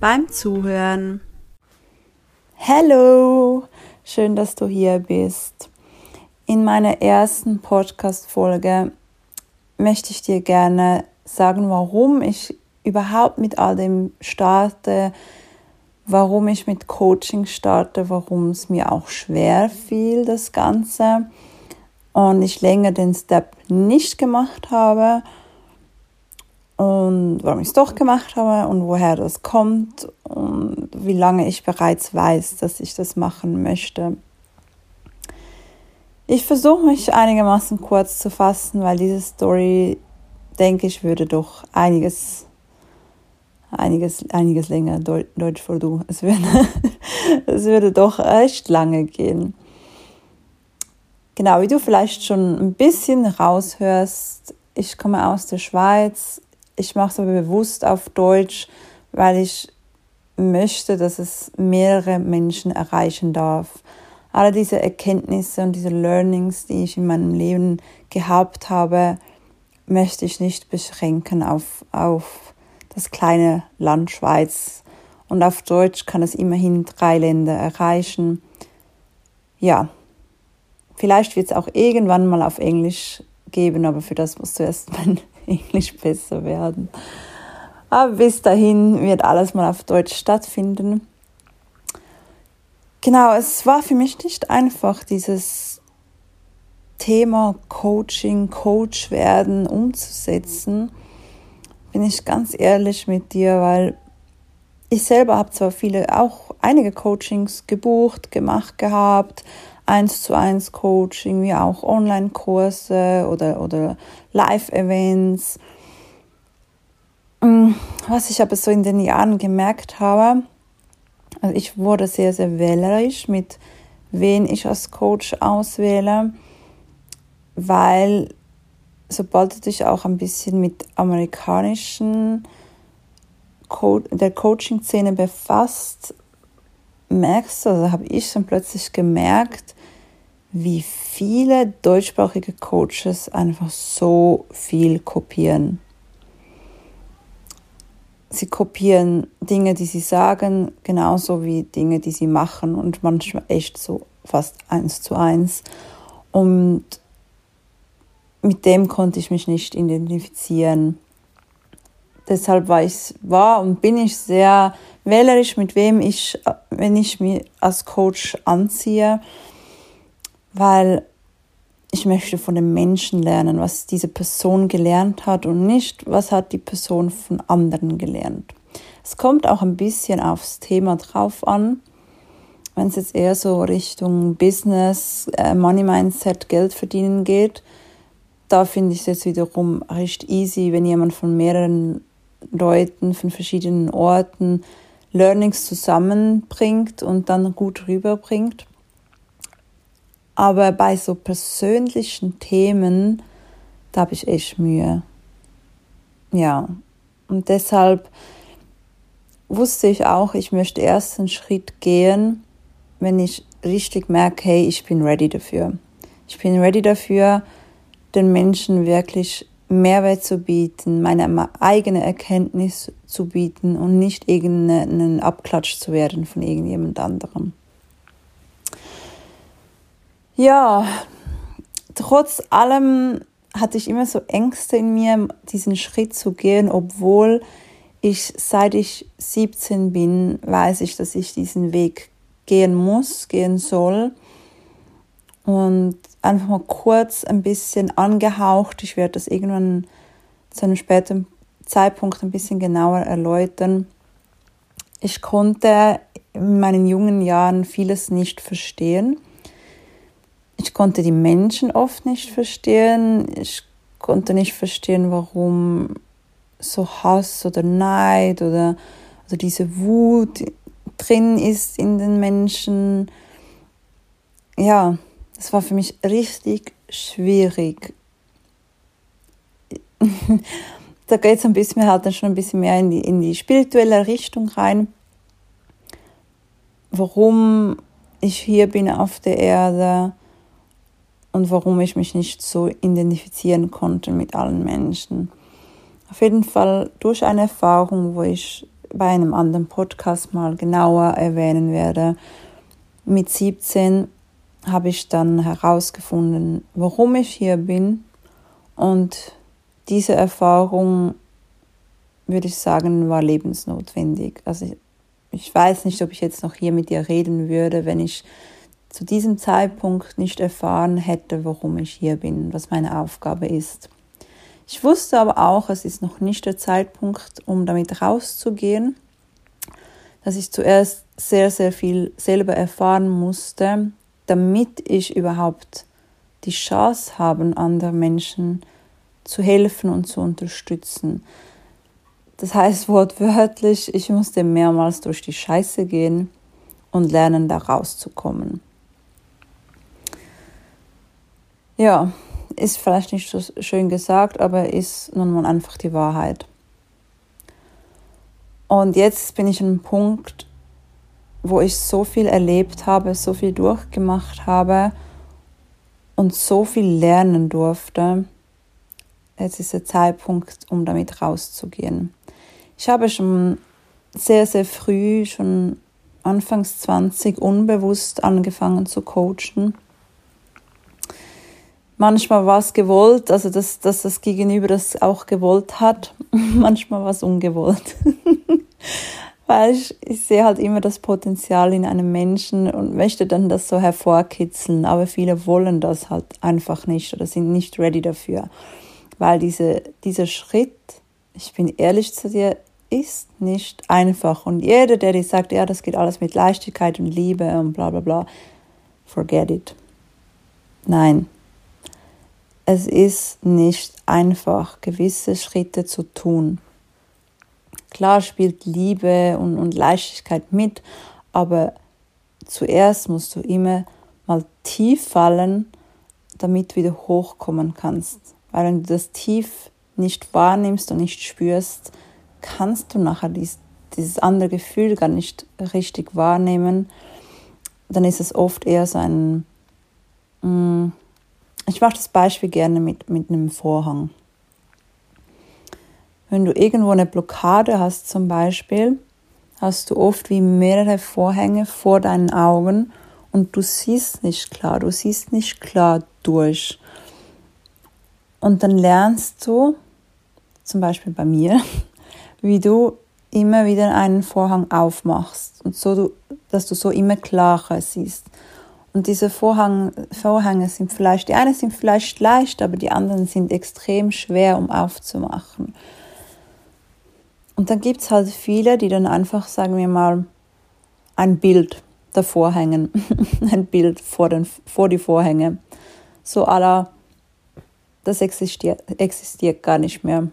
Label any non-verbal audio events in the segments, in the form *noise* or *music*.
beim Zuhören. Hallo, schön, dass du hier bist. In meiner ersten Podcast-Folge möchte ich dir gerne sagen, warum ich überhaupt mit all dem starte, warum ich mit Coaching starte, warum es mir auch schwer fiel, das Ganze und ich länger den Step nicht gemacht habe und warum ich es doch gemacht habe und woher das kommt und wie lange ich bereits weiß, dass ich das machen möchte. Ich versuche mich einigermaßen kurz zu fassen, weil diese Story, denke ich, würde doch einiges, einiges, einiges länger, Deutsch vor du, es würde, *laughs* es würde doch echt lange gehen. Genau, wie du vielleicht schon ein bisschen raushörst, ich komme aus der Schweiz. Ich mache es aber bewusst auf Deutsch, weil ich möchte, dass es mehrere Menschen erreichen darf. Alle diese Erkenntnisse und diese Learnings, die ich in meinem Leben gehabt habe, möchte ich nicht beschränken auf, auf das kleine Land Schweiz. Und auf Deutsch kann es immerhin drei Länder erreichen. Ja, Vielleicht wird es auch irgendwann mal auf Englisch geben, aber für das muss zuerst mein Englisch besser werden. Aber bis dahin wird alles mal auf Deutsch stattfinden. Genau, es war für mich nicht einfach, dieses Thema Coaching, Coach werden umzusetzen. Bin ich ganz ehrlich mit dir, weil ich selber habe zwar viele, auch einige Coachings gebucht, gemacht gehabt, eins zu eins Coaching, wie auch Online-Kurse oder, oder Live-Events. Mm, was ich aber so in den Jahren gemerkt habe, also ich wurde sehr, sehr wählerisch mit wen ich als Coach auswähle, weil sobald du dich auch ein bisschen mit amerikanischen Co der Coaching-Szene befasst, merkst du, also habe ich dann plötzlich gemerkt, wie viele deutschsprachige Coaches einfach so viel kopieren. Sie kopieren Dinge, die sie sagen, genauso wie Dinge, die sie machen und manchmal echt so fast eins zu eins. Und mit dem konnte ich mich nicht identifizieren. Deshalb war ich war und bin ich sehr wählerisch, mit wem ich, wenn ich mich als Coach anziehe weil ich möchte von dem Menschen lernen, was diese Person gelernt hat und nicht, was hat die Person von anderen gelernt. Es kommt auch ein bisschen aufs Thema drauf an. Wenn es jetzt eher so Richtung Business, äh, Money Mindset, Geld verdienen geht, da finde ich es jetzt wiederum recht easy, wenn jemand von mehreren Leuten, von verschiedenen Orten Learnings zusammenbringt und dann gut rüberbringt. Aber bei so persönlichen Themen, da habe ich echt Mühe. Ja, und deshalb wusste ich auch, ich möchte erst einen Schritt gehen, wenn ich richtig merke, hey, ich bin ready dafür. Ich bin ready dafür, den Menschen wirklich Mehrwert zu bieten, meine eigene Erkenntnis zu bieten und nicht irgendeinen Abklatsch zu werden von irgendjemand anderem. Ja, trotz allem hatte ich immer so Ängste in mir, diesen Schritt zu gehen, obwohl ich, seit ich 17 bin, weiß ich, dass ich diesen Weg gehen muss, gehen soll. Und einfach mal kurz ein bisschen angehaucht. Ich werde das irgendwann zu einem späteren Zeitpunkt ein bisschen genauer erläutern. Ich konnte in meinen jungen Jahren vieles nicht verstehen ich konnte die Menschen oft nicht verstehen. Ich konnte nicht verstehen, warum so Hass oder Neid oder also diese Wut drin ist in den Menschen. Ja, das war für mich richtig schwierig. *laughs* da geht es ein bisschen, halt dann schon ein bisschen mehr in die, in die spirituelle Richtung rein. Warum ich hier bin auf der Erde und warum ich mich nicht so identifizieren konnte mit allen Menschen. Auf jeden Fall durch eine Erfahrung, wo ich bei einem anderen Podcast mal genauer erwähnen werde. Mit 17 habe ich dann herausgefunden, warum ich hier bin und diese Erfahrung, würde ich sagen, war lebensnotwendig. Also ich, ich weiß nicht, ob ich jetzt noch hier mit dir reden würde, wenn ich zu diesem Zeitpunkt nicht erfahren hätte, warum ich hier bin, was meine Aufgabe ist. Ich wusste aber auch, es ist noch nicht der Zeitpunkt, um damit rauszugehen, dass ich zuerst sehr, sehr viel selber erfahren musste, damit ich überhaupt die Chance habe, anderen Menschen zu helfen und zu unterstützen. Das heißt wortwörtlich, ich musste mehrmals durch die Scheiße gehen und lernen, da rauszukommen. Ja, ist vielleicht nicht so schön gesagt, aber ist nun mal einfach die Wahrheit. Und jetzt bin ich an einem Punkt, wo ich so viel erlebt habe, so viel durchgemacht habe und so viel lernen durfte. Jetzt ist der Zeitpunkt, um damit rauszugehen. Ich habe schon sehr, sehr früh, schon anfangs 20, unbewusst angefangen zu coachen Manchmal war es gewollt, also dass, dass das Gegenüber das auch gewollt hat. *laughs* Manchmal war es ungewollt. *laughs* Weil ich, ich sehe halt immer das Potenzial in einem Menschen und möchte dann das so hervorkitzeln. Aber viele wollen das halt einfach nicht oder sind nicht ready dafür. Weil diese, dieser Schritt, ich bin ehrlich zu dir, ist nicht einfach. Und jeder, der dir sagt, ja, das geht alles mit Leichtigkeit und Liebe und bla bla bla, forget it. Nein, es ist nicht einfach, gewisse Schritte zu tun. Klar spielt Liebe und, und Leichtigkeit mit, aber zuerst musst du immer mal tief fallen, damit du wieder hochkommen kannst. Weil wenn du das tief nicht wahrnimmst und nicht spürst, kannst du nachher dies, dieses andere Gefühl gar nicht richtig wahrnehmen. Dann ist es oft eher so ein, mh, mm, ich mache das Beispiel gerne mit, mit einem Vorhang. Wenn du irgendwo eine Blockade hast zum Beispiel, hast du oft wie mehrere Vorhänge vor deinen Augen und du siehst nicht klar, du siehst nicht klar durch. Und dann lernst du, zum Beispiel bei mir, *laughs* wie du immer wieder einen Vorhang aufmachst und so dass du so immer klarer siehst. Und diese Vorhang, Vorhänge sind vielleicht, die einen sind vielleicht leicht, aber die anderen sind extrem schwer, um aufzumachen. Und dann gibt es halt viele, die dann einfach, sagen wir mal, ein Bild davor hängen, *laughs* ein Bild vor, den, vor die Vorhänge. So aller, das existiert, existiert gar nicht mehr.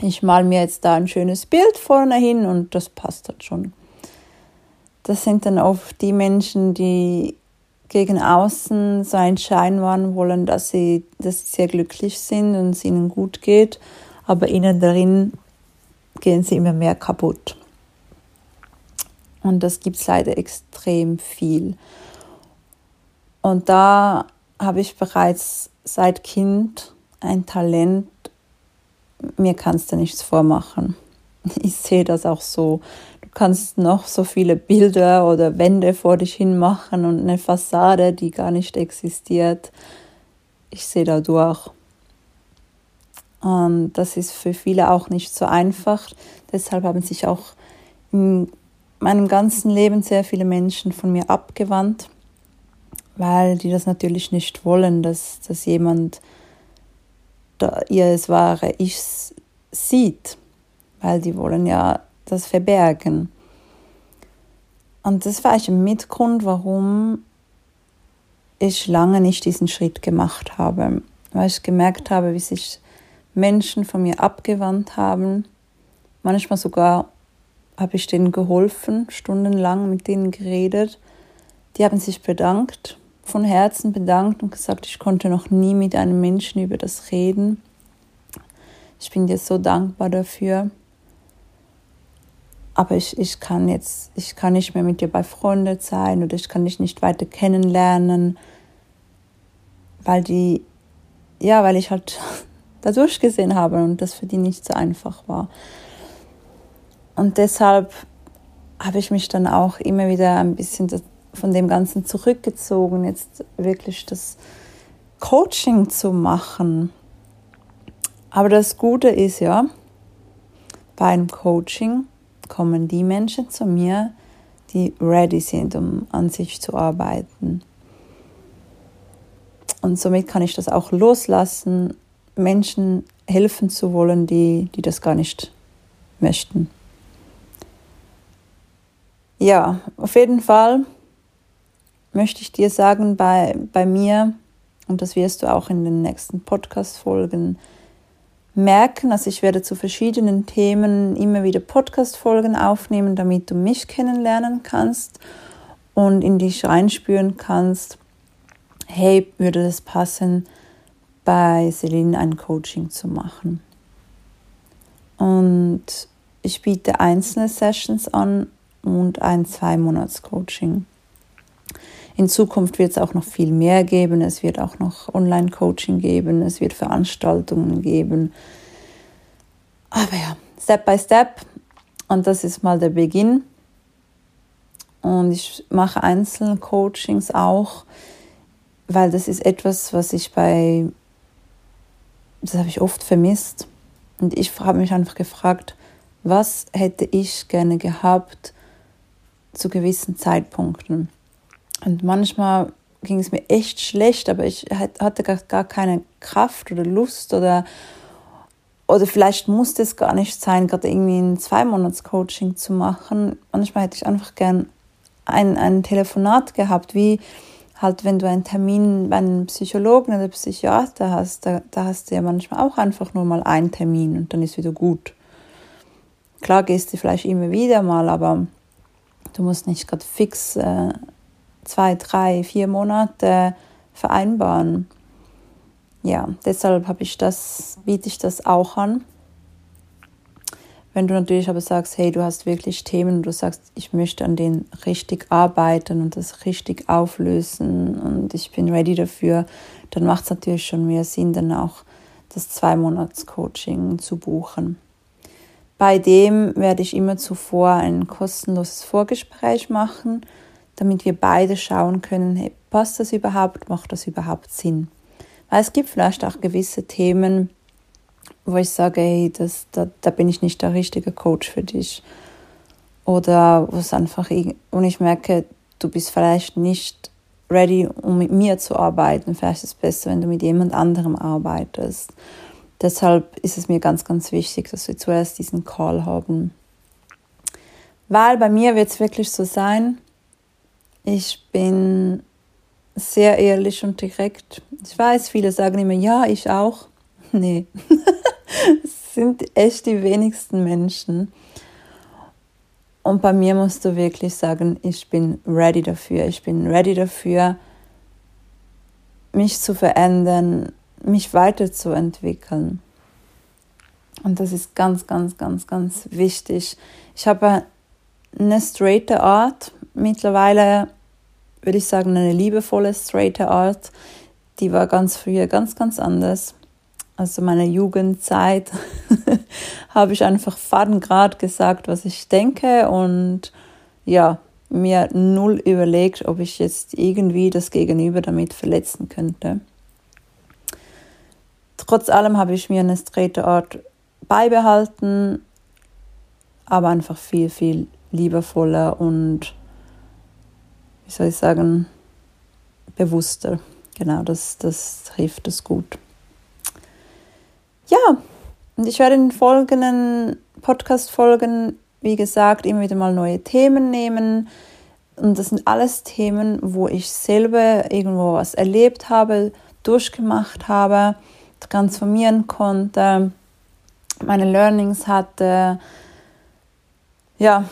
Ich mal mir jetzt da ein schönes Bild vorne hin und das passt halt schon. Das sind dann oft die Menschen, die gegen außen so einen Schein wahren wollen, dass sie, dass sie sehr glücklich sind und es ihnen gut geht, aber innen darin gehen sie immer mehr kaputt. Und das gibt es leider extrem viel. Und da habe ich bereits seit Kind ein Talent, mir kannst du nichts vormachen. *laughs* Ich sehe das auch so kannst noch so viele Bilder oder Wände vor dich hin machen und eine Fassade, die gar nicht existiert. Ich sehe da durch. Und das ist für viele auch nicht so einfach. Deshalb haben sich auch in meinem ganzen Leben sehr viele Menschen von mir abgewandt, weil die das natürlich nicht wollen, dass, dass jemand da ihr es wahre Ich sieht, weil die wollen ja das verbergen. Und das war ein Mitgrund, warum ich lange nicht diesen Schritt gemacht habe, weil ich gemerkt habe, wie sich Menschen von mir abgewandt haben, manchmal sogar habe ich denen geholfen, stundenlang mit denen geredet. Die haben sich bedankt, von Herzen bedankt und gesagt, ich konnte noch nie mit einem Menschen über das reden. Ich bin dir so dankbar dafür. Aber ich, ich kann jetzt, ich kann nicht mehr mit dir bei Freunden sein oder ich kann dich nicht weiter kennenlernen, weil die, ja, weil ich halt *laughs* da durchgesehen habe und das für die nicht so einfach war. Und deshalb habe ich mich dann auch immer wieder ein bisschen von dem Ganzen zurückgezogen, jetzt wirklich das Coaching zu machen. Aber das Gute ist ja, bei einem Coaching kommen die Menschen zu mir, die ready sind, um an sich zu arbeiten. Und somit kann ich das auch loslassen, Menschen helfen zu wollen, die, die das gar nicht möchten. Ja, auf jeden Fall möchte ich dir sagen, bei, bei mir, und das wirst du auch in den nächsten Podcast-Folgen merken, also ich werde zu verschiedenen Themen immer wieder Podcast-Folgen aufnehmen, damit du mich kennenlernen kannst und in dich reinspüren kannst, hey, würde das passen, bei Celine ein Coaching zu machen. Und ich biete einzelne Sessions an und ein Zwei-Monats-Coaching. In Zukunft wird es auch noch viel mehr geben. Es wird auch noch Online-Coaching geben. Es wird Veranstaltungen geben. Aber ja, Step by Step. Und das ist mal der Beginn. Und ich mache Einzelcoachings auch, weil das ist etwas, was ich bei, das habe ich oft vermisst. Und ich habe mich einfach gefragt, was hätte ich gerne gehabt, zu gewissen Zeitpunkten. Und manchmal ging es mir echt schlecht, aber ich hatte gar keine Kraft oder Lust oder, oder vielleicht musste es gar nicht sein, gerade irgendwie ein Zwei-Monats-Coaching zu machen. Manchmal hätte ich einfach gern ein, ein Telefonat gehabt, wie halt, wenn du einen Termin bei einem Psychologen oder Psychiater hast, da, da hast du ja manchmal auch einfach nur mal einen Termin und dann ist wieder gut. Klar gehst du vielleicht immer wieder mal, aber Du musst nicht gerade fix äh, zwei, drei, vier Monate vereinbaren. Ja, deshalb habe ich das, biete ich das auch an. Wenn du natürlich aber sagst, hey, du hast wirklich Themen und du sagst, ich möchte an denen richtig arbeiten und das richtig auflösen und ich bin ready dafür, dann macht es natürlich schon mehr Sinn, dann auch das Zwei-Monats-Coaching zu buchen. Bei dem werde ich immer zuvor ein kostenloses Vorgespräch machen, damit wir beide schauen können, hey, passt das überhaupt, macht das überhaupt Sinn? Weil es gibt vielleicht auch gewisse Themen, wo ich sage, hey, das, da, da bin ich nicht der richtige Coach für dich. Oder wo es einfach, und ich merke, du bist vielleicht nicht ready, um mit mir zu arbeiten. Vielleicht ist es besser, wenn du mit jemand anderem arbeitest. Deshalb ist es mir ganz, ganz wichtig, dass wir zuerst diesen Call haben. Weil bei mir wird es wirklich so sein, ich bin sehr ehrlich und direkt. Ich weiß, viele sagen immer, ja, ich auch. *laughs* Nee, *laughs* es sind echt die wenigsten Menschen. Und bei mir musst du wirklich sagen, ich bin ready dafür. Ich bin ready dafür, mich zu verändern, mich weiterzuentwickeln. Und das ist ganz, ganz, ganz, ganz wichtig. Ich habe eine straighte Art, mittlerweile würde ich sagen eine liebevolle straighte Art. Die war ganz früher ganz, ganz anders. Also meine Jugendzeit *laughs* habe ich einfach fadengrad gesagt, was ich denke und ja, mir null überlegt, ob ich jetzt irgendwie das Gegenüber damit verletzen könnte. Trotz allem habe ich mir eine straighte Art beibehalten, aber einfach viel, viel liebevoller und, wie soll ich sagen, bewusster. Genau, das, das trifft es gut. Ja, und ich werde in den folgenden Podcast-Folgen, wie gesagt, immer wieder mal neue Themen nehmen. Und das sind alles Themen, wo ich selber irgendwo was erlebt habe, durchgemacht habe transformieren konnte, meine Learnings hatte, ja,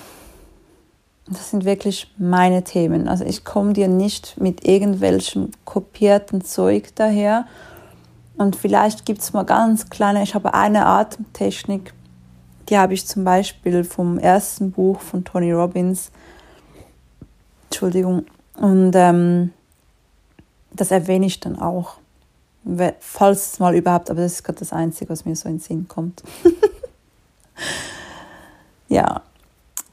das sind wirklich meine Themen. Also ich komme dir nicht mit irgendwelchem kopierten Zeug daher. Und vielleicht gibt es mal ganz kleine, ich habe eine Atemtechnik, die habe ich zum Beispiel vom ersten Buch von Tony Robbins. Entschuldigung. Und ähm, das erwähne ich dann auch. Falls es mal überhaupt, aber das ist gerade das Einzige, was mir so in den Sinn kommt. *laughs* ja,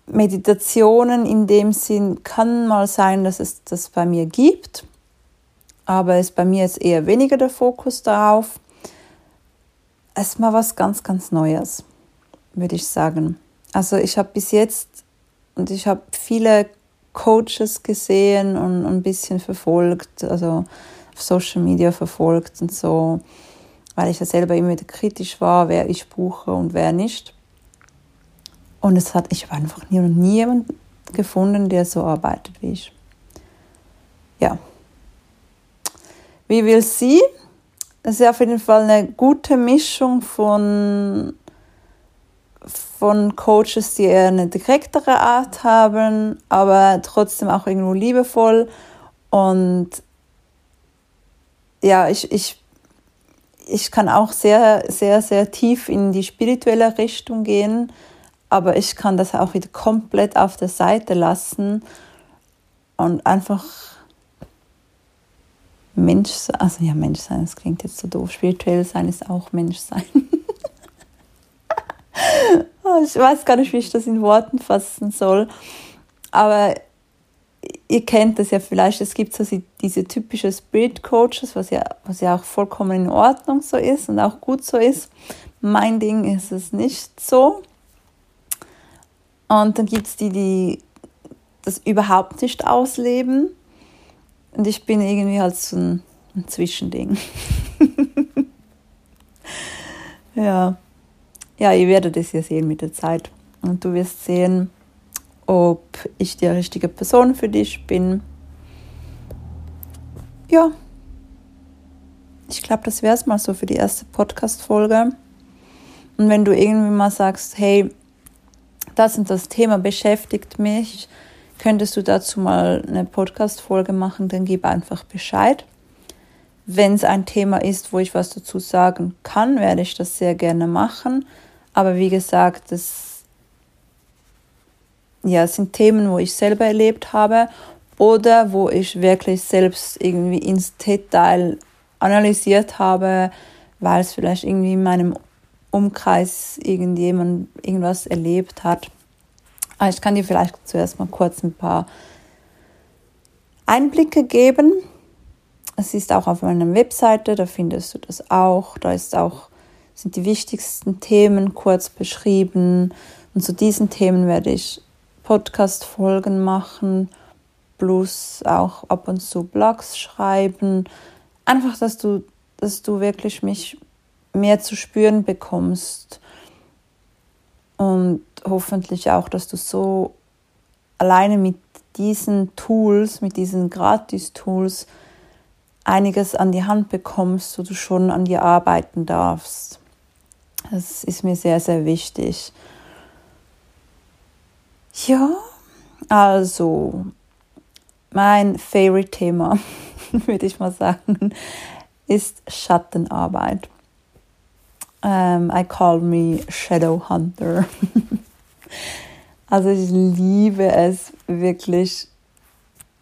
Meditationen in dem Sinn kann mal sein, dass es das bei mir gibt, aber ist bei mir jetzt eher weniger der Fokus darauf. Es ist mal was ganz, ganz Neues, würde ich sagen. Also ich habe bis jetzt und ich habe viele Coaches gesehen und ein bisschen verfolgt, also auf Social Media verfolgt und so, weil ich ja selber immer wieder kritisch war, wer ich buche und wer nicht. Und es hat, ich habe einfach nie und nie jemanden gefunden, der so arbeitet wie ich. Ja. Wie will sie? Es ist auf jeden Fall eine gute Mischung von, von Coaches, die eher eine direktere Art haben, aber trotzdem auch irgendwo liebevoll. Und ja, ich, ich, ich kann auch sehr, sehr, sehr tief in die spirituelle Richtung gehen, aber ich kann das auch wieder komplett auf der Seite lassen und einfach Mensch sein. Also ja, Mensch sein, das klingt jetzt so doof. Spirituell sein ist auch Mensch sein. *laughs* Oh, ich weiß gar nicht, wie ich das in Worten fassen soll. Aber ihr kennt das ja vielleicht, es gibt so diese typische Spirit Coaches, was ja, was ja auch vollkommen in Ordnung so ist und auch gut so ist. Mein Ding ist es nicht so. Und dann gibt es die, die das überhaupt nicht ausleben. Und ich bin irgendwie halt so ein, ein Zwischending. *laughs* ja. Ja, ihr werdet es ja sehen mit der Zeit. Und du wirst sehen, ob ich die richtige Person für dich bin. Ja, ich glaube, das wäre es mal so für die erste Podcast-Folge. Und wenn du irgendwie mal sagst, hey, das und das Thema beschäftigt mich, könntest du dazu mal eine Podcast-Folge machen, dann gib einfach Bescheid. Wenn es ein Thema ist, wo ich was dazu sagen kann, werde ich das sehr gerne machen. Aber wie gesagt, das ja, sind Themen, wo ich selber erlebt habe oder wo ich wirklich selbst irgendwie ins Detail analysiert habe, weil es vielleicht irgendwie in meinem Umkreis irgendjemand irgendwas erlebt hat. Aber ich kann dir vielleicht zuerst mal kurz ein paar Einblicke geben. Es ist auch auf meiner Webseite, da findest du das auch. Da ist auch, sind die wichtigsten Themen kurz beschrieben. Und zu diesen Themen werde ich Podcast-Folgen machen, plus auch ab und zu Blogs schreiben. Einfach, dass du, dass du wirklich mich mehr zu spüren bekommst. Und hoffentlich auch, dass du so alleine mit diesen Tools, mit diesen Gratis-Tools, einiges an die Hand bekommst, wo du schon an dir arbeiten darfst. Das ist mir sehr, sehr wichtig. Ja, also mein Favorite-Thema, *laughs* würde ich mal sagen, ist Schattenarbeit. Um, I call me Shadow Hunter. *laughs* also ich liebe es wirklich,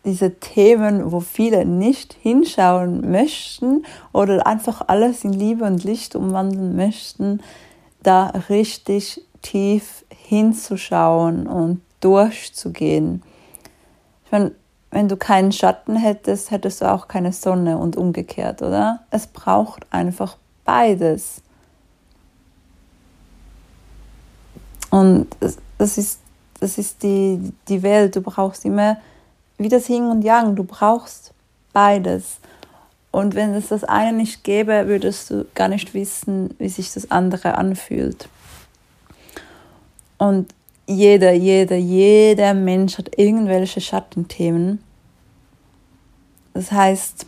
diese Themen, wo viele nicht hinschauen möchten oder einfach alles in Liebe und Licht umwandeln möchten, da richtig tief hinzuschauen und durchzugehen. Ich meine, wenn du keinen Schatten hättest, hättest du auch keine Sonne und umgekehrt, oder? Es braucht einfach beides. Und das ist, das ist die, die Welt. Du brauchst immer, wie das Yin und Yang, du brauchst beides. Und wenn es das eine nicht gäbe, würdest du gar nicht wissen, wie sich das andere anfühlt. Und jeder, jeder, jeder Mensch hat irgendwelche Schattenthemen. Das heißt,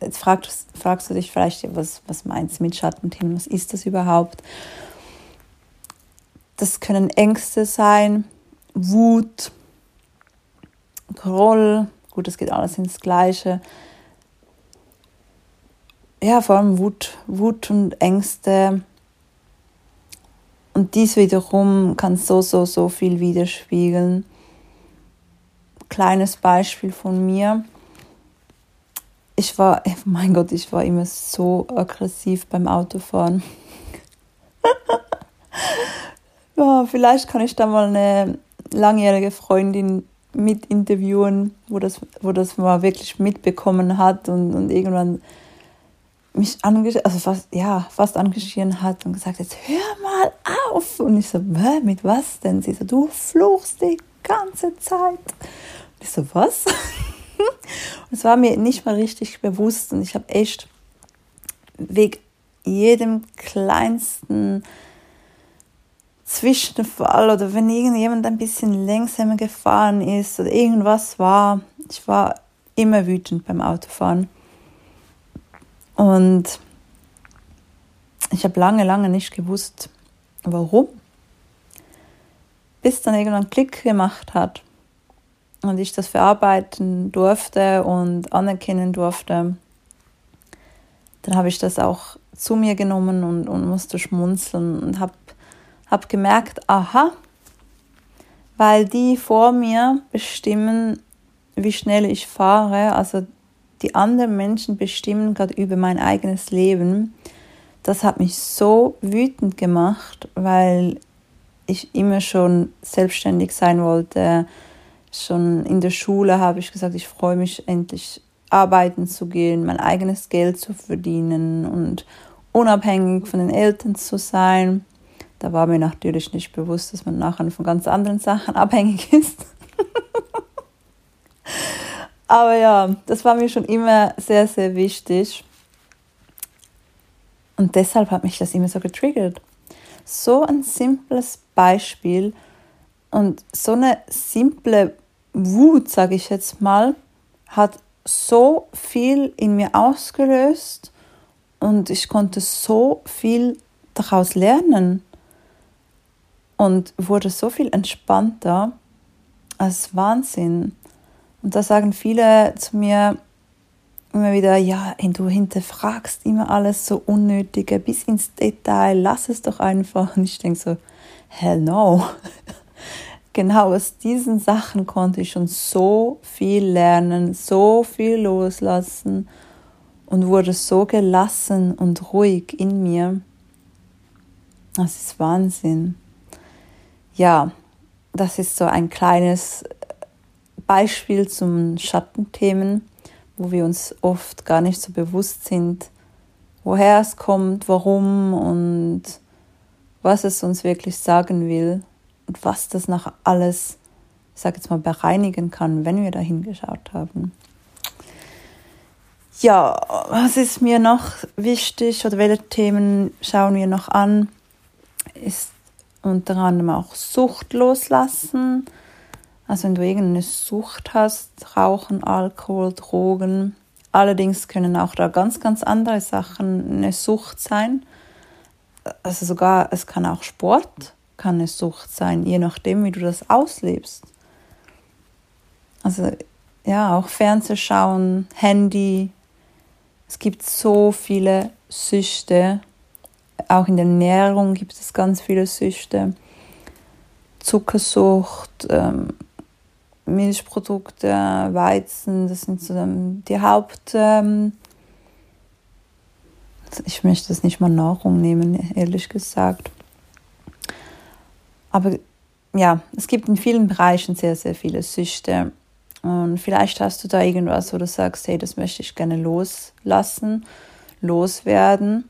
jetzt fragst, fragst du dich vielleicht, was, was meinst du mit Schattenthemen? Was ist das überhaupt? Das können Ängste sein, Wut, Groll, gut, es geht alles ins Gleiche. Ja, vor allem Wut, Wut und Ängste. Und dies wiederum kann so, so, so viel widerspiegeln. Kleines Beispiel von mir. Ich war, *laughs* mein Gott, ich war immer so aggressiv beim Autofahren. *laughs* ja, vielleicht kann ich da mal eine langjährige Freundin mit interviewen, wo das, wo das mal wirklich mitbekommen hat und, und irgendwann mich ange also fast, ja, fast angeschrien hat und gesagt, jetzt hör mal auf. Und ich so, mit was denn? Sie so, du fluchst die ganze Zeit. Und ich so, was? *laughs* es war mir nicht mal richtig bewusst und ich habe echt wegen jedem kleinsten Zwischenfall oder wenn irgendjemand ein bisschen langsamer gefahren ist oder irgendwas war, ich war immer wütend beim Autofahren. Und ich habe lange, lange nicht gewusst, warum. Bis dann irgendwann Klick gemacht hat und ich das verarbeiten durfte und anerkennen durfte. Dann habe ich das auch zu mir genommen und, und musste schmunzeln und habe habe gemerkt, aha, weil die vor mir bestimmen, wie schnell ich fahre, also die anderen Menschen bestimmen gerade über mein eigenes Leben. Das hat mich so wütend gemacht, weil ich immer schon selbstständig sein wollte. Schon in der Schule habe ich gesagt, ich freue mich endlich arbeiten zu gehen, mein eigenes Geld zu verdienen und unabhängig von den Eltern zu sein. Da war mir natürlich nicht bewusst, dass man nachher von ganz anderen Sachen *laughs* abhängig ist. Aber ja, das war mir schon immer sehr, sehr wichtig. Und deshalb hat mich das immer so getriggert. So ein simples Beispiel und so eine simple Wut, sage ich jetzt mal, hat so viel in mir ausgelöst und ich konnte so viel daraus lernen und wurde so viel entspannter als Wahnsinn. Und da sagen viele zu mir immer wieder, ja, du hinterfragst immer alles so Unnötige bis ins Detail, lass es doch einfach. Und ich denke so, hell no. *laughs* genau aus diesen Sachen konnte ich schon so viel lernen, so viel loslassen und wurde so gelassen und ruhig in mir. Das ist Wahnsinn ja, das ist so ein kleines Beispiel zum Schattenthemen, wo wir uns oft gar nicht so bewusst sind, woher es kommt, warum und was es uns wirklich sagen will und was das nach alles, ich sage jetzt mal, bereinigen kann, wenn wir da hingeschaut haben. Ja, was ist mir noch wichtig oder welche Themen schauen wir noch an? Ist unter anderem auch Sucht loslassen. Also wenn du irgendeine Sucht hast, Rauchen, Alkohol, Drogen. Allerdings können auch da ganz, ganz andere Sachen eine Sucht sein. Also sogar, es kann auch Sport, kann eine Sucht sein, je nachdem, wie du das auslebst. Also ja, auch Fernsehschauen, Handy. Es gibt so viele Süchte auch in der Ernährung gibt es ganz viele Süchte. Zuckersucht, ähm, Milchprodukte, Weizen, das sind so die Haupt. Ähm, ich möchte das nicht mal Nahrung nehmen, ehrlich gesagt. Aber ja, es gibt in vielen Bereichen sehr, sehr viele Süchte. Und vielleicht hast du da irgendwas, wo du sagst, hey, das möchte ich gerne loslassen, loswerden.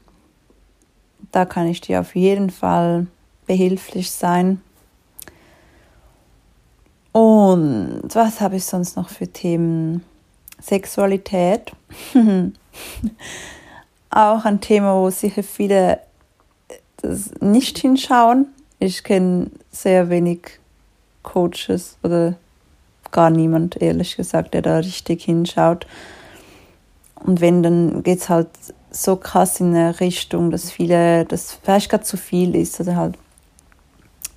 Da kann ich dir auf jeden Fall behilflich sein. Und was habe ich sonst noch für Themen? Sexualität. *laughs* Auch ein Thema, wo sicher viele nicht hinschauen. Ich kenne sehr wenig Coaches oder gar niemand, ehrlich gesagt, der da richtig hinschaut. Und wenn, dann geht es halt so krass in eine Richtung, dass viele, dass vielleicht gerade zu viel ist oder halt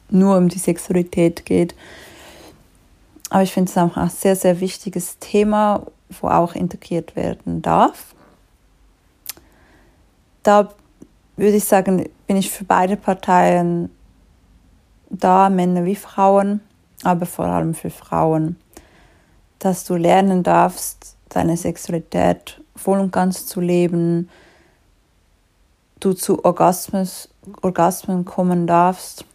nur um die Sexualität geht. Aber ich finde es auch ein sehr, sehr wichtiges Thema, wo auch integriert werden darf. Da würde ich sagen, bin ich für beide Parteien da, Männer wie Frauen, aber vor allem für Frauen, dass du lernen darfst, deine Sexualität voll und ganz zu leben, du zu Orgasmus, Orgasmen kommen darfst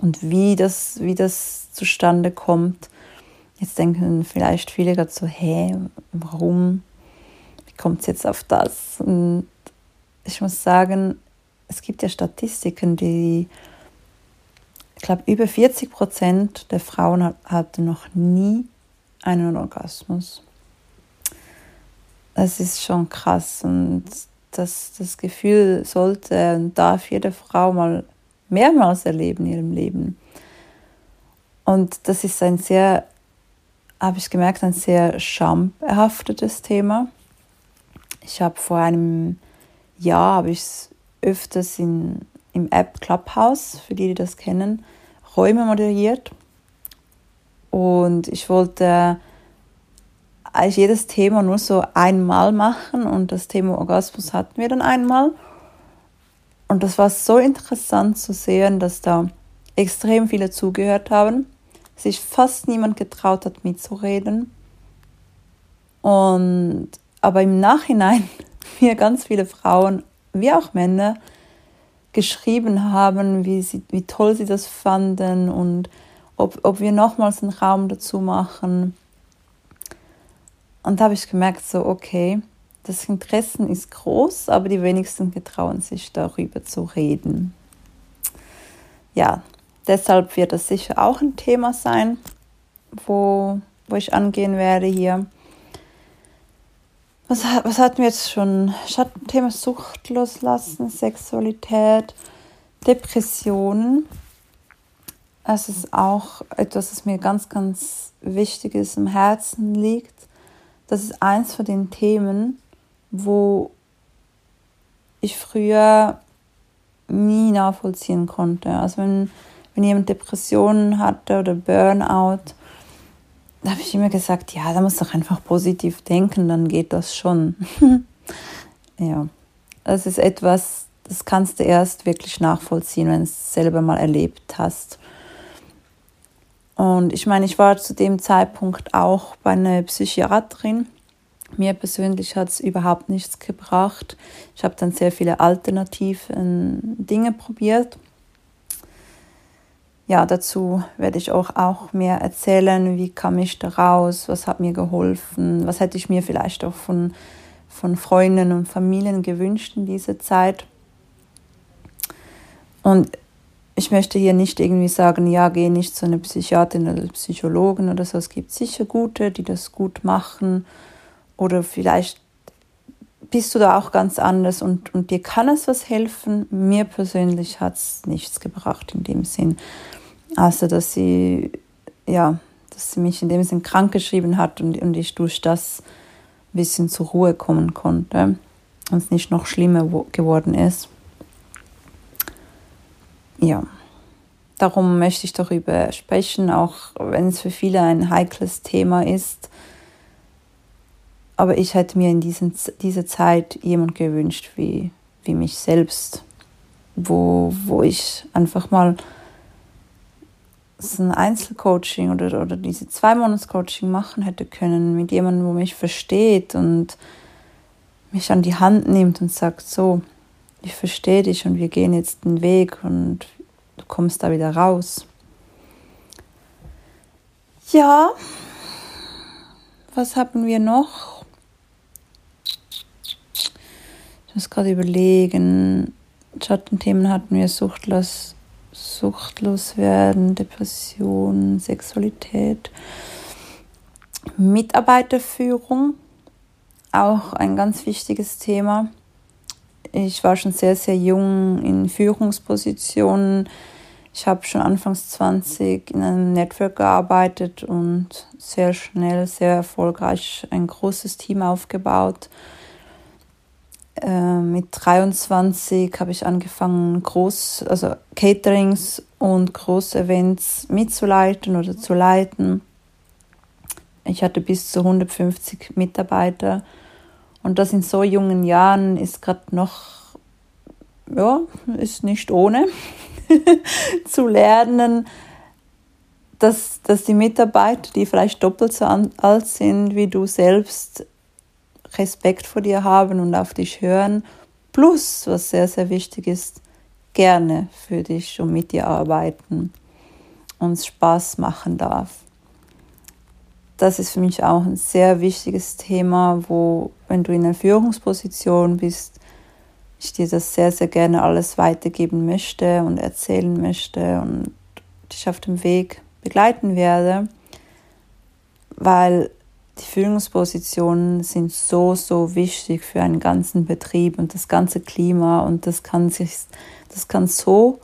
und wie das, wie das zustande kommt. Jetzt denken vielleicht viele gerade so, hä, warum? Wie kommt es jetzt auf das? Und ich muss sagen, es gibt ja Statistiken, die, ich glaube, über 40 Prozent der Frauen hatten noch nie einen Orgasmus. Das ist schon krass und das, das Gefühl sollte und darf jede Frau mal mehrmals erleben in ihrem Leben. Und das ist ein sehr, habe ich gemerkt, ein sehr schambehaftetes Thema. Ich habe vor einem Jahr, habe ich es öfters in, im App Clubhouse, für die, die das kennen, Räume moderiert. Und ich wollte eigentlich jedes Thema nur so einmal machen und das Thema Orgasmus hatten wir dann einmal. Und das war so interessant zu sehen, dass da extrem viele zugehört haben, sich fast niemand getraut hat mitzureden. Und aber im Nachhinein *laughs* mir ganz viele Frauen, wie auch Männer, geschrieben haben, wie, sie, wie toll sie das fanden und ob, ob wir nochmals einen Raum dazu machen. Und da habe ich gemerkt, so, okay, das Interesse ist groß, aber die wenigsten getrauen sich darüber zu reden. Ja, deshalb wird das sicher auch ein Thema sein, wo, wo ich angehen werde hier. Was, was hatten wir jetzt schon? Thema Sucht loslassen, Sexualität, Depressionen. Es ist auch etwas, das mir ganz, ganz wichtig ist, im Herzen liegt das ist eins von den Themen, wo ich früher nie nachvollziehen konnte. Also wenn, wenn jemand Depressionen hatte oder Burnout, da habe ich immer gesagt, ja, da muss doch einfach positiv denken, dann geht das schon. *laughs* ja, das ist etwas, das kannst du erst wirklich nachvollziehen, wenn du es selber mal erlebt hast. Und ich meine, ich war zu dem Zeitpunkt auch bei einer Psychiaterin. Mir persönlich hat es überhaupt nichts gebracht. Ich habe dann sehr viele alternative Dinge probiert. Ja, dazu werde ich auch, auch mehr erzählen, wie kam ich da raus, was hat mir geholfen, was hätte ich mir vielleicht auch von, von Freunden und Familien gewünscht in dieser Zeit. Und ich möchte hier nicht irgendwie sagen, ja, geh nicht zu einer Psychiaterin oder Psychologen oder so. Es gibt sicher gute, die das gut machen. Oder vielleicht bist du da auch ganz anders und, und dir kann es was helfen. Mir persönlich hat es nichts gebracht in dem Sinn. Also, dass sie, ja, dass sie mich in dem Sinn krank geschrieben hat und, und ich durch das ein bisschen zur Ruhe kommen konnte und es nicht noch schlimmer geworden ist ja, darum möchte ich darüber sprechen, auch wenn es für viele ein heikles Thema ist. Aber ich hätte mir in diesen, dieser Zeit jemand gewünscht wie, wie mich selbst, wo, wo ich einfach mal ein Einzelcoaching oder, oder diese zwei Monats Coaching machen hätte können mit jemandem, wo mich versteht und mich an die Hand nimmt und sagt, so, ich verstehe dich und wir gehen jetzt den Weg und du kommst da wieder raus. Ja, was haben wir noch? Ich muss gerade überlegen. Schattenthemen hatten wir suchtlos, suchtlos werden, Depression, Sexualität, Mitarbeiterführung, auch ein ganz wichtiges Thema ich war schon sehr, sehr jung in Führungspositionen. Ich habe schon anfangs 20 in einem Network gearbeitet und sehr schnell, sehr erfolgreich ein großes Team aufgebaut. Äh, mit 23 habe ich angefangen, Groß, also Caterings und Großevents mitzuleiten oder zu leiten. Ich hatte bis zu 150 Mitarbeiter. Und das in so jungen Jahren ist gerade noch, ja, ist nicht ohne *laughs* zu lernen, dass, dass die Mitarbeiter, die vielleicht doppelt so alt sind wie du selbst, Respekt vor dir haben und auf dich hören. Plus, was sehr, sehr wichtig ist, gerne für dich und mit dir arbeiten und Spaß machen darf. Das ist für mich auch ein sehr wichtiges Thema, wo, wenn du in einer Führungsposition bist, ich dir das sehr, sehr gerne alles weitergeben möchte und erzählen möchte und dich auf dem Weg begleiten werde, weil die Führungspositionen sind so, so wichtig für einen ganzen Betrieb und das ganze Klima und das kann sich, das kann so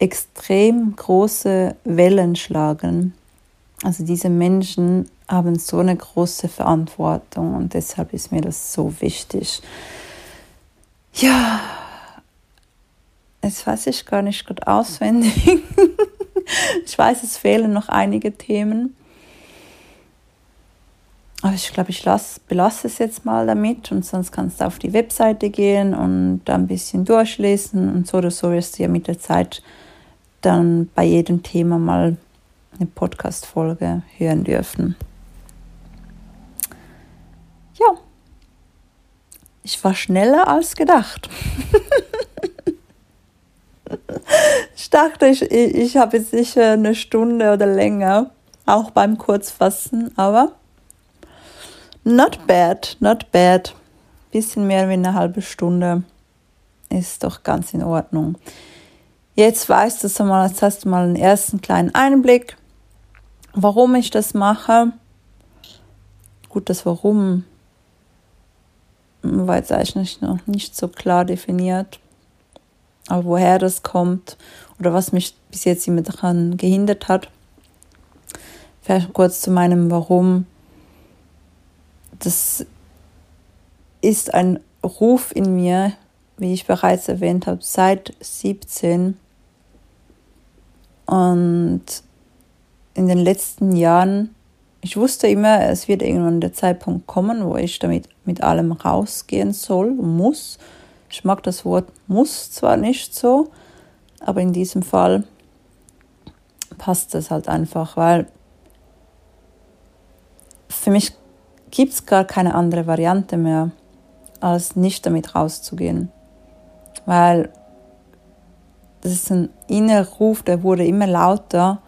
extrem große Wellen schlagen. Also diese Menschen haben so eine große Verantwortung und deshalb ist mir das so wichtig. Ja, jetzt weiß ich gar nicht gut auswendig. *laughs* ich weiß, es fehlen noch einige Themen. Aber ich glaube, ich lass, belasse es jetzt mal damit und sonst kannst du auf die Webseite gehen und ein bisschen durchlesen und so oder so wirst du ja mit der Zeit dann bei jedem Thema mal eine Podcast-Folge hören dürfen. Ja, ich war schneller als gedacht. *laughs* ich dachte, ich, ich habe sicher eine Stunde oder länger, auch beim Kurzfassen, aber Not bad, not bad. Bisschen mehr wie eine halbe Stunde ist doch ganz in Ordnung. Jetzt weißt du mal, jetzt hast du mal einen ersten kleinen Einblick, warum ich das mache. Gut, das Warum war jetzt eigentlich noch nicht so klar definiert. Aber woher das kommt oder was mich bis jetzt immer daran gehindert hat. Vielleicht kurz zu meinem Warum das ist ein Ruf in mir, wie ich bereits erwähnt habe, seit 17. Und in den letzten Jahren, ich wusste immer, es wird irgendwann der Zeitpunkt kommen, wo ich damit mit allem rausgehen soll muss. Ich mag das Wort muss zwar nicht so, aber in diesem Fall passt es halt einfach, weil für mich gibt es gar keine andere Variante mehr, als nicht damit rauszugehen. Weil das ist ein innerer Ruf, der wurde immer lauter.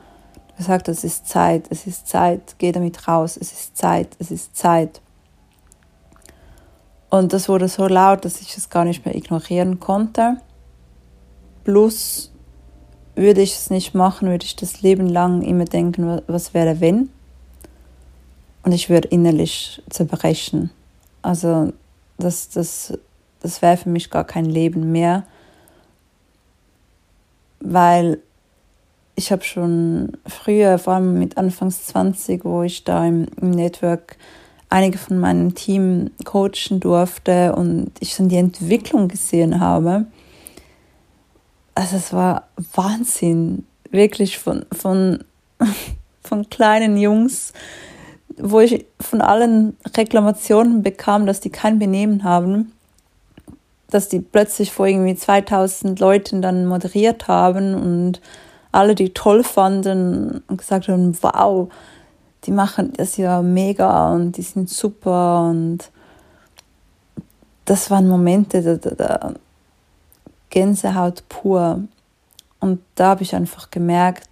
Er sagt, es ist Zeit, es ist Zeit, geh damit raus, es ist Zeit, es ist Zeit. Und das wurde so laut, dass ich es gar nicht mehr ignorieren konnte. Plus würde ich es nicht machen, würde ich das Leben lang immer denken, was wäre wenn und ich würde innerlich zerbrechen. Also das, das, das wäre für mich gar kein Leben mehr, weil ich habe schon früher, vor allem mit Anfangs 20, wo ich da im, im Network einige von meinem Team coachen durfte und ich schon die Entwicklung gesehen habe. Also es war Wahnsinn, wirklich von, von, *laughs* von kleinen Jungs, wo ich von allen Reklamationen bekam, dass die kein Benehmen haben, dass die plötzlich vor irgendwie 2000 Leuten dann moderiert haben und alle die toll fanden und gesagt haben, wow, die machen das ja mega und die sind super und das waren Momente der, der, der Gänsehaut pur. Und da habe ich einfach gemerkt,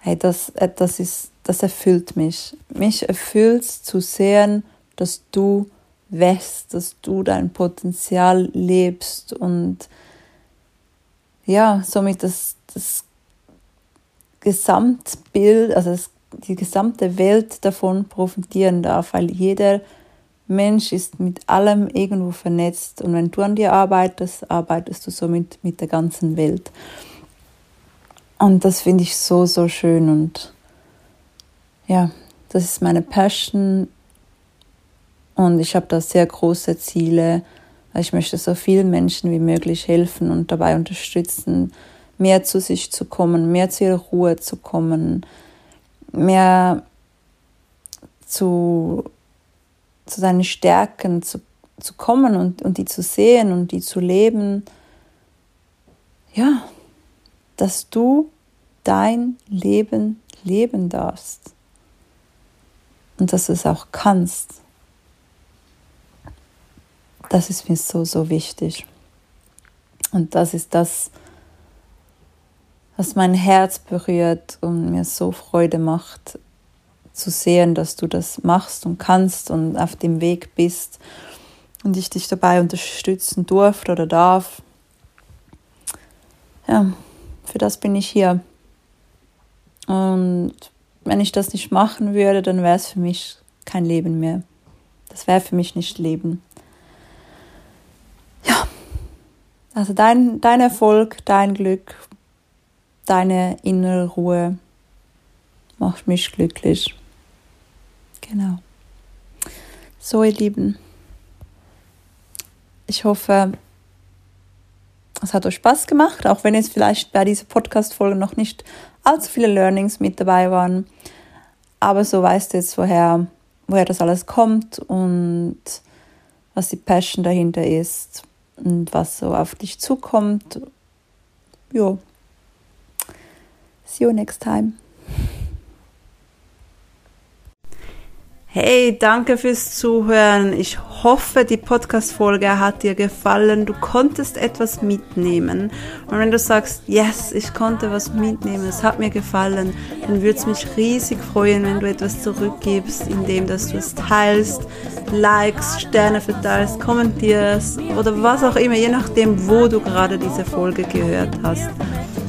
hey, das, das ist das erfüllt mich. Mich erfüllt zu sehen, dass du wächst, dass du dein Potenzial lebst und ja, somit das, das Gesamtbild, also das, die gesamte Welt davon profitieren darf, weil jeder Mensch ist mit allem irgendwo vernetzt und wenn du an dir arbeitest, arbeitest du somit mit der ganzen Welt. Und das finde ich so, so schön und ja, das ist meine Passion und ich habe da sehr große Ziele. Ich möchte so vielen Menschen wie möglich helfen und dabei unterstützen, mehr zu sich zu kommen, mehr zu ihrer Ruhe zu kommen, mehr zu, zu deinen Stärken zu, zu kommen und, und die zu sehen und die zu leben. Ja, dass du dein Leben leben darfst und dass du es auch kannst. Das ist mir so, so wichtig. Und das ist das, was mein Herz berührt und mir so Freude macht, zu sehen, dass du das machst und kannst und auf dem Weg bist und ich dich dabei unterstützen durfte oder darf. Ja, für das bin ich hier. Und wenn ich das nicht machen würde, dann wäre es für mich kein Leben mehr. Das wäre für mich nicht Leben. Ja, also dein, dein Erfolg, dein Glück, deine innere Ruhe macht mich glücklich. Genau. So, ihr Lieben, ich hoffe, es hat euch Spaß gemacht, auch wenn jetzt vielleicht bei dieser Podcast-Folge noch nicht allzu viele Learnings mit dabei waren. Aber so weißt du jetzt, woher, woher das alles kommt und was die Passion dahinter ist und was so auf dich zukommt. Jo. See you next time. Hey, danke fürs Zuhören. Ich hoffe, die Podcast-Folge hat dir gefallen. Du konntest etwas mitnehmen. Und wenn du sagst, yes, ich konnte was mitnehmen, es hat mir gefallen, dann würde es mich riesig freuen, wenn du etwas zurückgibst, indem dass du es teilst, likes, Sterne verteilst, kommentierst oder was auch immer, je nachdem, wo du gerade diese Folge gehört hast.